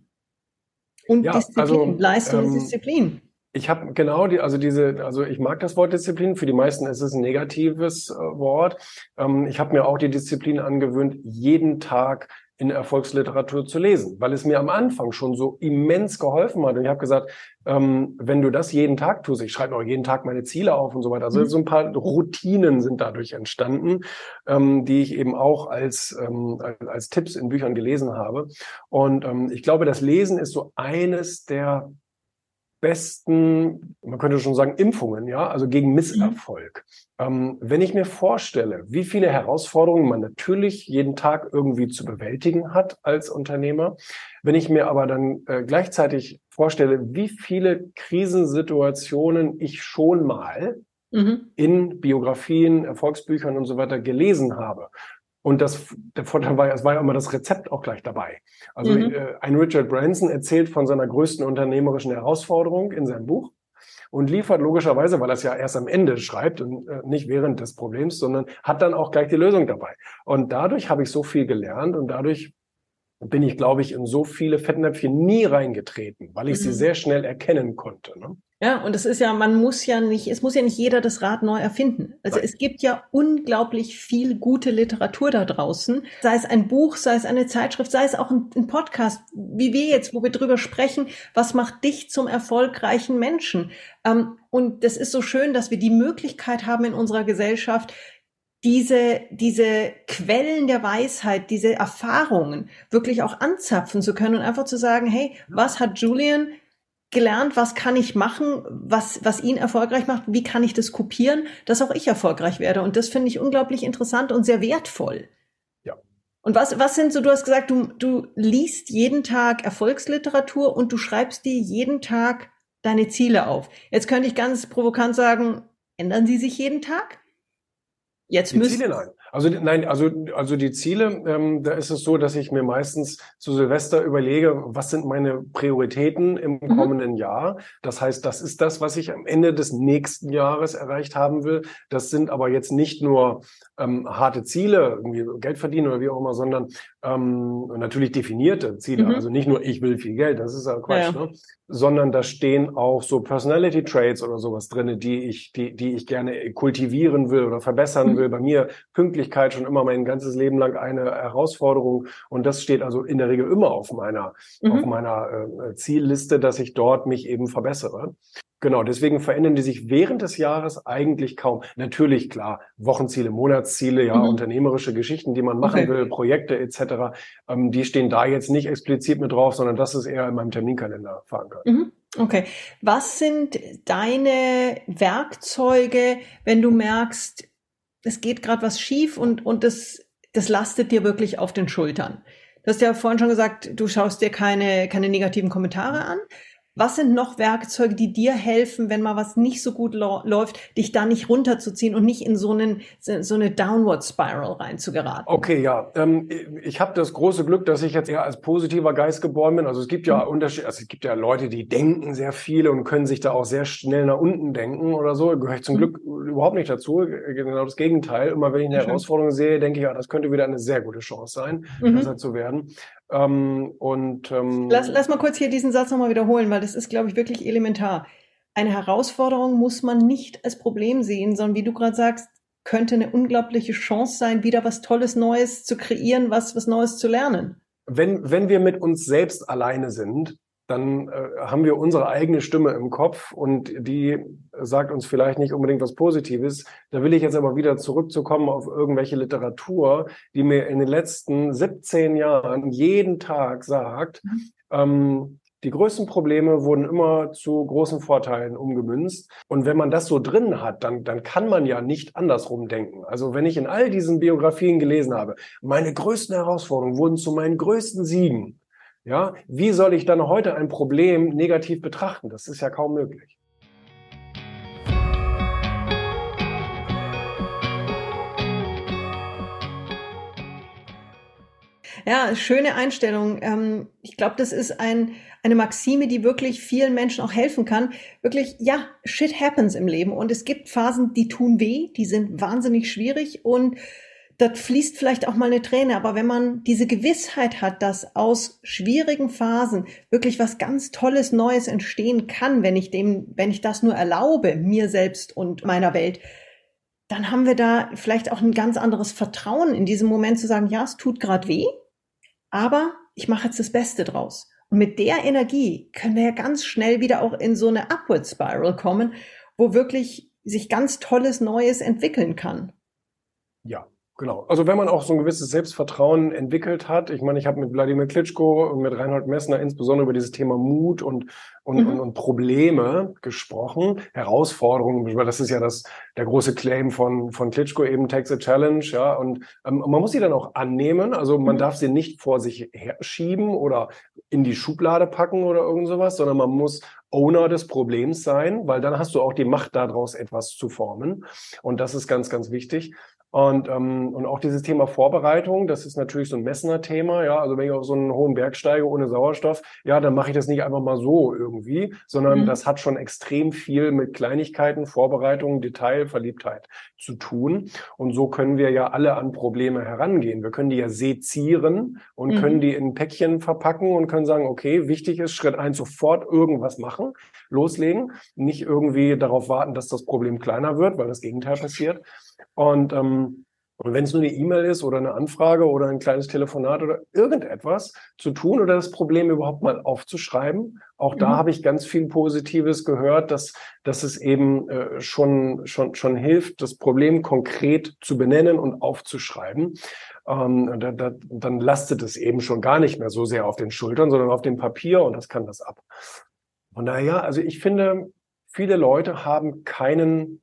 Und ja, Disziplin, also, Leistung ähm, ist Disziplin. Ich habe genau die, also diese, also ich mag das Wort Disziplin. Für die meisten ist es ein negatives äh, Wort. Ähm, ich habe mir auch die Disziplin angewöhnt, jeden Tag in Erfolgsliteratur zu lesen, weil es mir am Anfang schon so immens geholfen hat. Und ich habe gesagt, ähm, wenn du das jeden Tag tust, ich schreibe auch jeden Tag meine Ziele auf und so weiter. Also mhm. so ein paar Routinen sind dadurch entstanden, ähm, die ich eben auch als, ähm, als Tipps in Büchern gelesen habe. Und ähm, ich glaube, das Lesen ist so eines der besten, man könnte schon sagen, Impfungen, ja, also gegen Misserfolg. Mhm. Ähm, wenn ich mir vorstelle, wie viele Herausforderungen man natürlich jeden Tag irgendwie zu bewältigen hat als Unternehmer, wenn ich mir aber dann äh, gleichzeitig vorstelle, wie viele Krisensituationen ich schon mal mhm. in Biografien, Erfolgsbüchern und so weiter gelesen habe und das, der Vorteil war, es war ja immer das Rezept auch gleich dabei. Also mhm. äh, ein Richard Branson erzählt von seiner größten unternehmerischen Herausforderung in seinem Buch und liefert logischerweise, weil er es ja erst am Ende schreibt und äh, nicht während des Problems, sondern hat dann auch gleich die Lösung dabei. Und dadurch habe ich so viel gelernt und dadurch bin ich, glaube ich, in so viele Fettnäpfchen nie reingetreten, weil ich mhm. sie sehr schnell erkennen konnte. Ne? Ja, und es ist ja, man muss ja nicht, es muss ja nicht jeder das Rad neu erfinden. Also Nein. es gibt ja unglaublich viel gute Literatur da draußen, sei es ein Buch, sei es eine Zeitschrift, sei es auch ein, ein Podcast, wie wir jetzt, wo wir drüber sprechen, was macht dich zum erfolgreichen Menschen? Ähm, und das ist so schön, dass wir die Möglichkeit haben in unserer Gesellschaft, diese, diese Quellen der Weisheit, diese Erfahrungen wirklich auch anzapfen zu können und einfach zu sagen, hey, was hat Julian gelernt, was kann ich machen, was, was ihn erfolgreich macht, wie kann ich das kopieren, dass auch ich erfolgreich werde. Und das finde ich unglaublich interessant und sehr wertvoll. Ja. Und was, was sind so, du hast gesagt, du, du liest jeden Tag Erfolgsliteratur und du schreibst dir jeden Tag deine Ziele auf. Jetzt könnte ich ganz provokant sagen, ändern sie sich jeden Tag? Jetzt die müssen. Ziele nein. Also nein, also also die Ziele, ähm, da ist es so, dass ich mir meistens zu Silvester überlege, was sind meine Prioritäten im mhm. kommenden Jahr. Das heißt, das ist das, was ich am Ende des nächsten Jahres erreicht haben will. Das sind aber jetzt nicht nur ähm, harte Ziele, irgendwie Geld verdienen oder wie auch immer, sondern ähm, natürlich definierte Ziele. Mhm. Also nicht nur ich will viel Geld, das ist ja Quatsch, ja. Ne? sondern da stehen auch so Personality Traits oder sowas drinne, die ich, die, die ich gerne kultivieren will oder verbessern mhm. will. Bei mir Pünktlichkeit schon immer mein ganzes Leben lang eine Herausforderung und das steht also in der Regel immer auf meiner, mhm. auf meiner äh, Zielliste, dass ich dort mich eben verbessere. Genau, deswegen verändern die sich während des Jahres eigentlich kaum. Natürlich, klar, Wochenziele, Monatsziele, ja, mhm. unternehmerische Geschichten, die man machen okay. will, Projekte etc., ähm, die stehen da jetzt nicht explizit mit drauf, sondern das ist eher in meinem Terminkalender verankert. Mhm. Okay. Was sind deine Werkzeuge, wenn du merkst, es geht gerade was schief und, und das, das lastet dir wirklich auf den Schultern? Du hast ja vorhin schon gesagt, du schaust dir keine, keine negativen Kommentare an. Was sind noch Werkzeuge, die dir helfen, wenn mal was nicht so gut läuft, dich da nicht runterzuziehen und nicht in so, einen, so eine Downward Spiral reinzugeraten? Okay, ja. Ähm, ich habe das große Glück, dass ich jetzt eher als positiver Geist geboren bin. Also es gibt ja mhm. Unterschiede, also es gibt ja Leute, die denken sehr viel und können sich da auch sehr schnell nach unten denken oder so. Gehöre ich zum mhm. Glück überhaupt nicht dazu. Genau das Gegenteil. Immer wenn ich eine Herausforderung sehe, denke ich, ja, das könnte wieder eine sehr gute Chance sein, mhm. besser zu werden. Ähm, und ähm, lass, lass mal kurz hier diesen Satz nochmal wiederholen, weil das ist, glaube ich, wirklich elementar. Eine Herausforderung muss man nicht als Problem sehen, sondern wie du gerade sagst, könnte eine unglaubliche Chance sein, wieder was Tolles Neues zu kreieren, was, was Neues zu lernen. Wenn, wenn wir mit uns selbst alleine sind, dann äh, haben wir unsere eigene Stimme im Kopf und die sagt uns vielleicht nicht unbedingt was Positives. Da will ich jetzt aber wieder zurückzukommen auf irgendwelche Literatur, die mir in den letzten 17 Jahren jeden Tag sagt, mhm. ähm, die größten Probleme wurden immer zu großen Vorteilen umgemünzt. Und wenn man das so drin hat, dann, dann kann man ja nicht andersrum denken. Also wenn ich in all diesen Biografien gelesen habe, meine größten Herausforderungen wurden zu meinen größten Siegen, ja, wie soll ich dann heute ein Problem negativ betrachten? Das ist ja kaum möglich. Ja, schöne Einstellung. Ähm, ich glaube, das ist ein, eine Maxime, die wirklich vielen Menschen auch helfen kann. Wirklich, ja, shit happens im Leben und es gibt Phasen, die tun weh, die sind wahnsinnig schwierig und dort fließt vielleicht auch mal eine Träne, aber wenn man diese Gewissheit hat, dass aus schwierigen Phasen wirklich was ganz Tolles Neues entstehen kann, wenn ich dem, wenn ich das nur erlaube, mir selbst und meiner Welt, dann haben wir da vielleicht auch ein ganz anderes Vertrauen in diesem Moment zu sagen, ja, es tut gerade weh, aber ich mache jetzt das Beste draus. Und mit der Energie können wir ja ganz schnell wieder auch in so eine Upward Spiral kommen, wo wirklich sich ganz Tolles Neues entwickeln kann. Ja, Genau. Also wenn man auch so ein gewisses Selbstvertrauen entwickelt hat, ich meine, ich habe mit Wladimir Klitschko und mit Reinhold Messner insbesondere über dieses Thema Mut und, und, mhm. und, und, Probleme gesprochen, Herausforderungen, weil das ist ja das der große Claim von von Klitschko eben takes a challenge, ja, und ähm, man muss sie dann auch annehmen, also man mhm. darf sie nicht vor sich herschieben oder in die Schublade packen oder irgend sowas, sondern man muss Owner des Problems sein, weil dann hast du auch die Macht daraus etwas zu formen und das ist ganz ganz wichtig. Und, ähm, und auch dieses Thema Vorbereitung, das ist natürlich so ein Messner Thema. Ja, also wenn ich auf so einen hohen Berg steige ohne Sauerstoff, ja, dann mache ich das nicht einfach mal so irgendwie, sondern mhm. das hat schon extrem viel mit Kleinigkeiten, Vorbereitung, Detail, Verliebtheit zu tun. Und so können wir ja alle an Probleme herangehen. Wir können die ja sezieren und mhm. können die in Päckchen verpacken und können sagen, okay, wichtig ist Schritt eins sofort irgendwas machen, loslegen, nicht irgendwie darauf warten, dass das Problem kleiner wird, weil das Gegenteil passiert. Und, ähm, und wenn es nur eine E-Mail ist oder eine Anfrage oder ein kleines Telefonat oder irgendetwas zu tun oder das Problem überhaupt mal aufzuschreiben, auch da mhm. habe ich ganz viel Positives gehört, dass, dass es eben äh, schon, schon, schon hilft, das Problem konkret zu benennen und aufzuschreiben. Ähm, da, da, dann lastet es eben schon gar nicht mehr so sehr auf den Schultern, sondern auf dem Papier und das kann das ab. Von daher, also ich finde, viele Leute haben keinen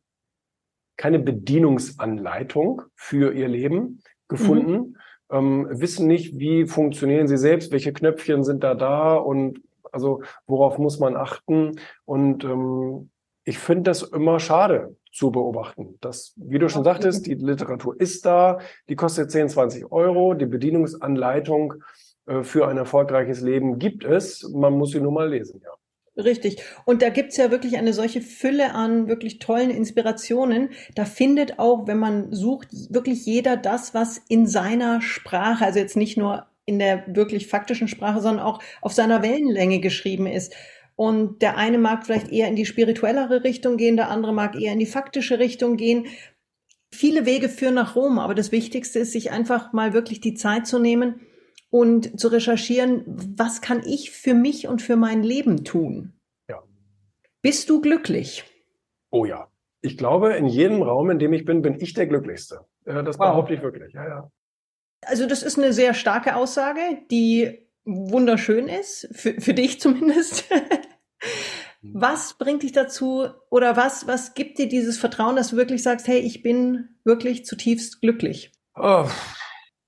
keine Bedienungsanleitung für ihr Leben gefunden, mhm. ähm, wissen nicht, wie funktionieren sie selbst, welche Knöpfchen sind da da und also worauf muss man achten. Und ähm, ich finde das immer schade zu beobachten. Das, wie du schon okay. sagtest, die Literatur ist da, die kostet 10, 20 Euro, die Bedienungsanleitung äh, für ein erfolgreiches Leben gibt es. Man muss sie nur mal lesen, ja. Richtig. Und da gibt's ja wirklich eine solche Fülle an wirklich tollen Inspirationen. Da findet auch, wenn man sucht, wirklich jeder das, was in seiner Sprache, also jetzt nicht nur in der wirklich faktischen Sprache, sondern auch auf seiner Wellenlänge geschrieben ist. Und der eine mag vielleicht eher in die spirituellere Richtung gehen, der andere mag eher in die faktische Richtung gehen. Viele Wege führen nach Rom, aber das Wichtigste ist, sich einfach mal wirklich die Zeit zu nehmen, und zu recherchieren, was kann ich für mich und für mein Leben tun? Ja. Bist du glücklich? Oh ja. Ich glaube, in jedem Raum, in dem ich bin, bin ich der Glücklichste. Das wow. behaupte ich wirklich. Ja, ja. Also das ist eine sehr starke Aussage, die wunderschön ist, für, für dich zumindest. Mhm. was bringt dich dazu oder was, was gibt dir dieses Vertrauen, dass du wirklich sagst, hey, ich bin wirklich zutiefst glücklich? Oh,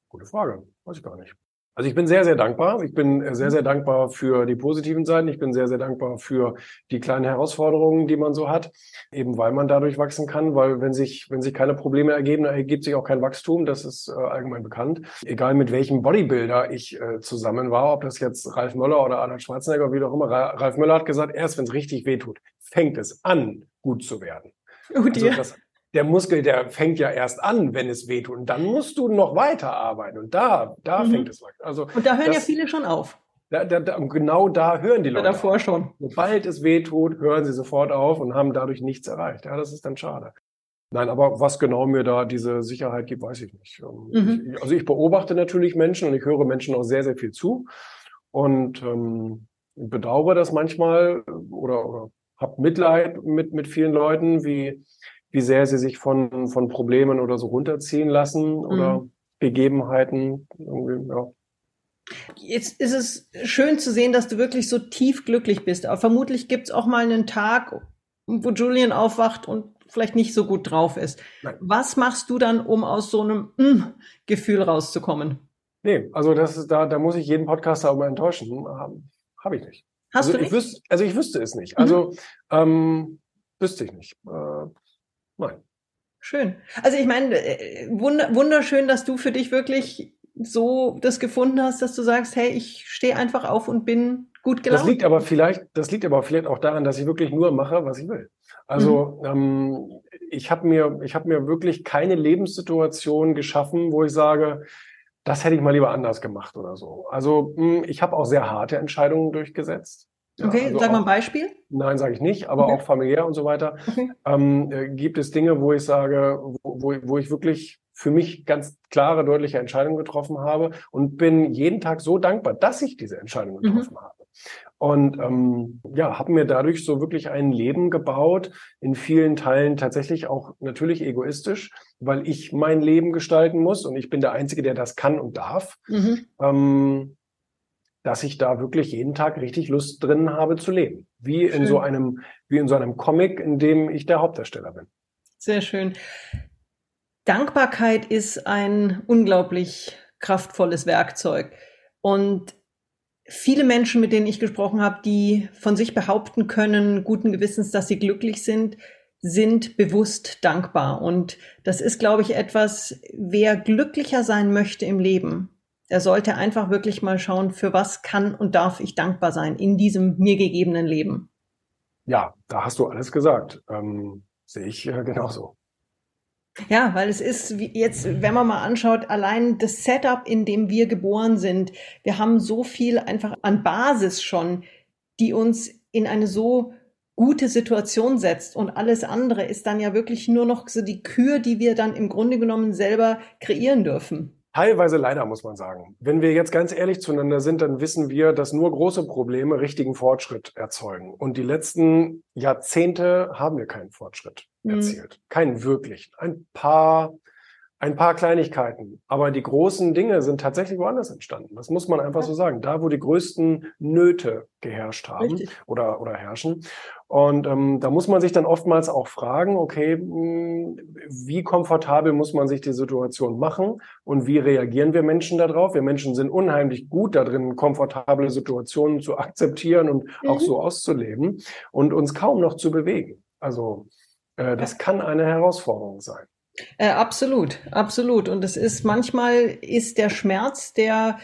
gute Frage. Weiß ich gar nicht. Also ich bin sehr, sehr dankbar. Ich bin sehr, sehr dankbar für die positiven Seiten. Ich bin sehr, sehr dankbar für die kleinen Herausforderungen, die man so hat, eben weil man dadurch wachsen kann, weil wenn sich, wenn sich keine Probleme ergeben, dann ergibt sich auch kein Wachstum. Das ist äh, allgemein bekannt. Egal mit welchem Bodybuilder ich äh, zusammen war, ob das jetzt Ralf Möller oder Arnold Schwarzenegger, wie auch immer. Ralf Möller hat gesagt, erst wenn es richtig wehtut, fängt es an, gut zu werden. Oh, also das, der Muskel, der fängt ja erst an, wenn es wehtut. Und dann musst du noch weiter arbeiten. Und da, da mhm. fängt es an. Also, und da hören das, ja viele schon auf. Da, da, da, genau da hören die Leute. Ja, davor schon. Sobald es wehtut, hören sie sofort auf und haben dadurch nichts erreicht. Ja, das ist dann schade. Nein, aber was genau mir da diese Sicherheit gibt, weiß ich nicht. Ähm, mhm. Ich, also ich beobachte natürlich Menschen und ich höre Menschen auch sehr, sehr viel zu und ähm, bedauere das manchmal oder, oder habe Mitleid mit, mit vielen Leuten, wie, wie sehr sie sich von, von Problemen oder so runterziehen lassen oder mhm. Begebenheiten. Irgendwie, ja. Jetzt ist es schön zu sehen, dass du wirklich so tief glücklich bist. Aber vermutlich gibt es auch mal einen Tag, wo Julian aufwacht und vielleicht nicht so gut drauf ist. Nein. Was machst du dann, um aus so einem mm Gefühl rauszukommen? Nee, also das ist da, da muss ich jeden Podcaster aber enttäuschen. Habe hab ich nicht. Hast also du nicht? Ich wüsste, also ich wüsste es nicht. Also mhm. ähm, wüsste ich nicht. Äh, Nein. Schön. Also ich meine, äh, wunderschön, dass du für dich wirklich so das gefunden hast, dass du sagst, hey, ich stehe einfach auf und bin gut gelaunt. Das liegt aber vielleicht, das liegt aber vielleicht auch daran, dass ich wirklich nur mache, was ich will. Also mhm. ähm, ich habe mir, ich habe mir wirklich keine Lebenssituation geschaffen, wo ich sage, das hätte ich mal lieber anders gemacht oder so. Also mh, hm, ich habe auch sehr harte Entscheidungen durchgesetzt. Okay, also sag mal ein Beispiel. Nein, sage ich nicht, aber okay. auch familiär und so weiter. Okay. Ähm, äh, gibt es Dinge, wo ich sage, wo, wo ich wirklich für mich ganz klare, deutliche Entscheidungen getroffen habe und bin jeden Tag so dankbar, dass ich diese Entscheidung mhm. getroffen mhm. habe. Und ähm, ja, habe mir dadurch so wirklich ein Leben gebaut, in vielen Teilen tatsächlich auch natürlich egoistisch, weil ich mein Leben gestalten muss und ich bin der Einzige, der das kann und darf. Mhm. Ähm, dass ich da wirklich jeden Tag richtig Lust drin habe zu leben. Wie schön. in so einem, wie in so einem Comic, in dem ich der Hauptdarsteller bin. Sehr schön. Dankbarkeit ist ein unglaublich kraftvolles Werkzeug. Und viele Menschen, mit denen ich gesprochen habe, die von sich behaupten können, guten Gewissens, dass sie glücklich sind, sind bewusst dankbar. Und das ist, glaube ich, etwas, wer glücklicher sein möchte im Leben, der sollte einfach wirklich mal schauen, für was kann und darf ich dankbar sein in diesem mir gegebenen Leben. Ja, da hast du alles gesagt. Ähm, sehe ich äh, genauso. Ja, weil es ist wie jetzt, wenn man mal anschaut, allein das Setup, in dem wir geboren sind, wir haben so viel einfach an Basis schon, die uns in eine so gute Situation setzt und alles andere ist dann ja wirklich nur noch so die Kür, die wir dann im Grunde genommen selber kreieren dürfen. Teilweise leider, muss man sagen. Wenn wir jetzt ganz ehrlich zueinander sind, dann wissen wir, dass nur große Probleme richtigen Fortschritt erzeugen. Und die letzten Jahrzehnte haben wir keinen Fortschritt mhm. erzielt. Keinen wirklichen. Ein paar ein paar Kleinigkeiten. Aber die großen Dinge sind tatsächlich woanders entstanden. Das muss man einfach so sagen. Da, wo die größten Nöte geherrscht haben oder, oder herrschen. Und ähm, da muss man sich dann oftmals auch fragen, okay, hm, wie komfortabel muss man sich die Situation machen und wie reagieren wir Menschen darauf? Wir Menschen sind unheimlich gut darin, komfortable Situationen zu akzeptieren und mhm. auch so auszuleben und uns kaum noch zu bewegen. Also äh, das kann eine Herausforderung sein. Äh, absolut, absolut. Und es ist manchmal ist der Schmerz, der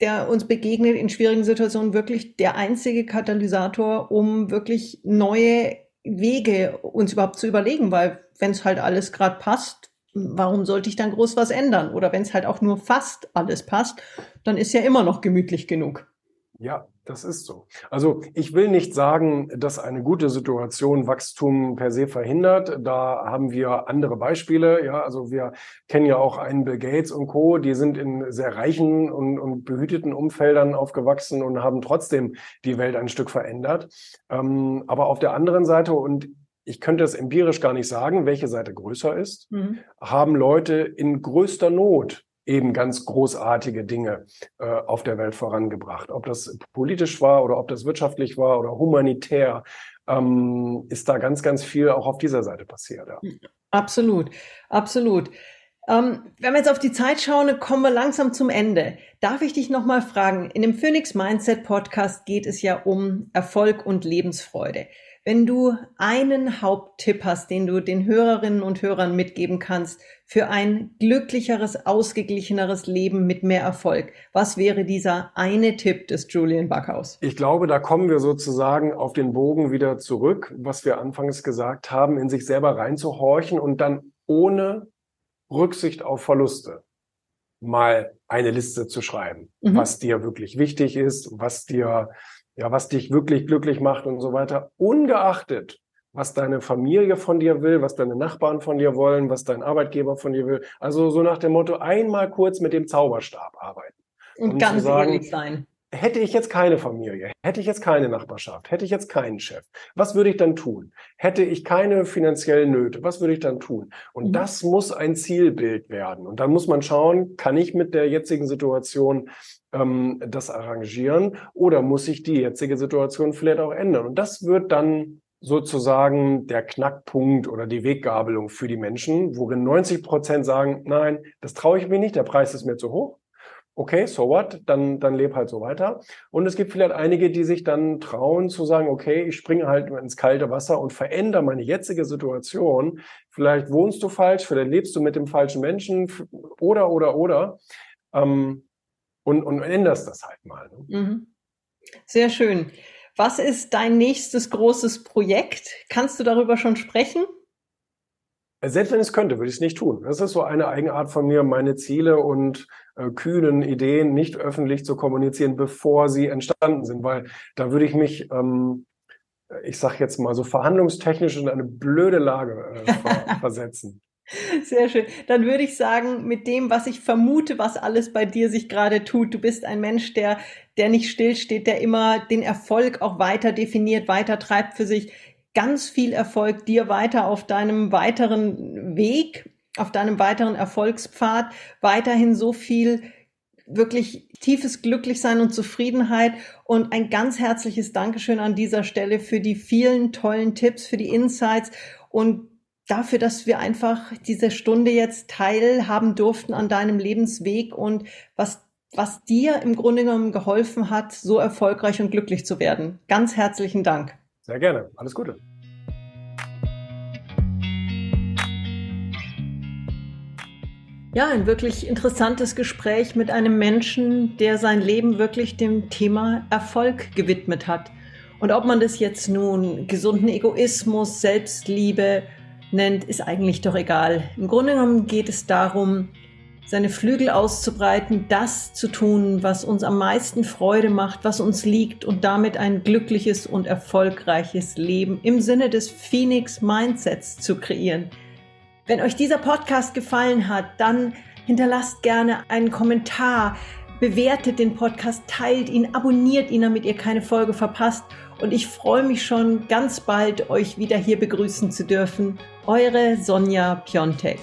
der uns begegnet in schwierigen Situationen wirklich der einzige Katalysator, um wirklich neue Wege uns überhaupt zu überlegen, weil wenn es halt alles gerade passt, warum sollte ich dann groß was ändern? Oder wenn es halt auch nur fast alles passt, dann ist ja immer noch gemütlich genug. Ja, das ist so. Also ich will nicht sagen, dass eine gute Situation Wachstum per se verhindert. Da haben wir andere Beispiele. Ja, also wir kennen ja auch einen Bill Gates und Co. Die sind in sehr reichen und, und behüteten Umfeldern aufgewachsen und haben trotzdem die Welt ein Stück verändert. Ähm, aber auf der anderen Seite und ich könnte es empirisch gar nicht sagen, welche Seite größer ist, mhm. haben Leute in größter Not eben ganz großartige Dinge äh, auf der Welt vorangebracht. Ob das politisch war oder ob das wirtschaftlich war oder humanitär, ähm, ist da ganz, ganz viel auch auf dieser Seite passiert. Ja. Absolut, absolut. Ähm, wenn wir jetzt auf die Zeit schauen, kommen wir langsam zum Ende. Darf ich dich nochmal fragen? In dem Phoenix Mindset Podcast geht es ja um Erfolg und Lebensfreude. Wenn du einen Haupttipp hast, den du den Hörerinnen und Hörern mitgeben kannst für ein glücklicheres, ausgeglicheneres Leben mit mehr Erfolg, was wäre dieser eine Tipp des Julian Backhaus? Ich glaube, da kommen wir sozusagen auf den Bogen wieder zurück, was wir anfangs gesagt haben, in sich selber reinzuhorchen und dann ohne Rücksicht auf Verluste mal eine Liste zu schreiben, mhm. was dir wirklich wichtig ist, was dir ja, was dich wirklich glücklich macht und so weiter, ungeachtet, was deine Familie von dir will, was deine Nachbarn von dir wollen, was dein Arbeitgeber von dir will. Also so nach dem Motto, einmal kurz mit dem Zauberstab arbeiten. Und, und ganz sagen, ehrlich sein. Hätte ich jetzt keine Familie, hätte ich jetzt keine Nachbarschaft, hätte ich jetzt keinen Chef, was würde ich dann tun? Hätte ich keine finanziellen Nöte, was würde ich dann tun? Und mhm. das muss ein Zielbild werden. Und dann muss man schauen, kann ich mit der jetzigen Situation ähm, das arrangieren oder muss sich die jetzige Situation vielleicht auch ändern? Und das wird dann sozusagen der Knackpunkt oder die Weggabelung für die Menschen, worin 90 Prozent sagen, nein, das traue ich mir nicht, der Preis ist mir zu hoch. Okay, so what? Dann, dann leb halt so weiter. Und es gibt vielleicht einige, die sich dann trauen zu sagen, okay, ich springe halt ins kalte Wasser und verändere meine jetzige Situation. Vielleicht wohnst du falsch, vielleicht lebst du mit dem falschen Menschen oder, oder, oder. Ähm, und, und änderst das halt mal. Ne? Mhm. Sehr schön. Was ist dein nächstes großes Projekt? Kannst du darüber schon sprechen? Selbst wenn ich es könnte, würde ich es nicht tun. Das ist so eine Eigenart von mir, meine Ziele und äh, kühnen Ideen nicht öffentlich zu kommunizieren, bevor sie entstanden sind, weil da würde ich mich, ähm, ich sag jetzt mal so verhandlungstechnisch in eine blöde Lage äh, versetzen. Sehr schön. Dann würde ich sagen, mit dem, was ich vermute, was alles bei dir sich gerade tut, du bist ein Mensch, der, der nicht stillsteht, der immer den Erfolg auch weiter definiert, weiter treibt für sich. Ganz viel Erfolg dir weiter auf deinem weiteren Weg, auf deinem weiteren Erfolgspfad, weiterhin so viel wirklich tiefes Glücklichsein und Zufriedenheit und ein ganz herzliches Dankeschön an dieser Stelle für die vielen tollen Tipps, für die Insights und dafür, dass wir einfach diese Stunde jetzt teilhaben durften an deinem Lebensweg und was, was dir im Grunde genommen geholfen hat, so erfolgreich und glücklich zu werden. Ganz herzlichen Dank. Sehr gerne. Alles Gute. Ja, ein wirklich interessantes Gespräch mit einem Menschen, der sein Leben wirklich dem Thema Erfolg gewidmet hat. Und ob man das jetzt nun gesunden Egoismus, Selbstliebe, nennt, ist eigentlich doch egal. Im Grunde genommen geht es darum, seine Flügel auszubreiten, das zu tun, was uns am meisten Freude macht, was uns liegt und damit ein glückliches und erfolgreiches Leben im Sinne des Phoenix Mindsets zu kreieren. Wenn euch dieser Podcast gefallen hat, dann hinterlasst gerne einen Kommentar, bewertet den Podcast, teilt ihn, abonniert ihn, damit ihr keine Folge verpasst. Und ich freue mich schon ganz bald, euch wieder hier begrüßen zu dürfen. Eure Sonja Piontek.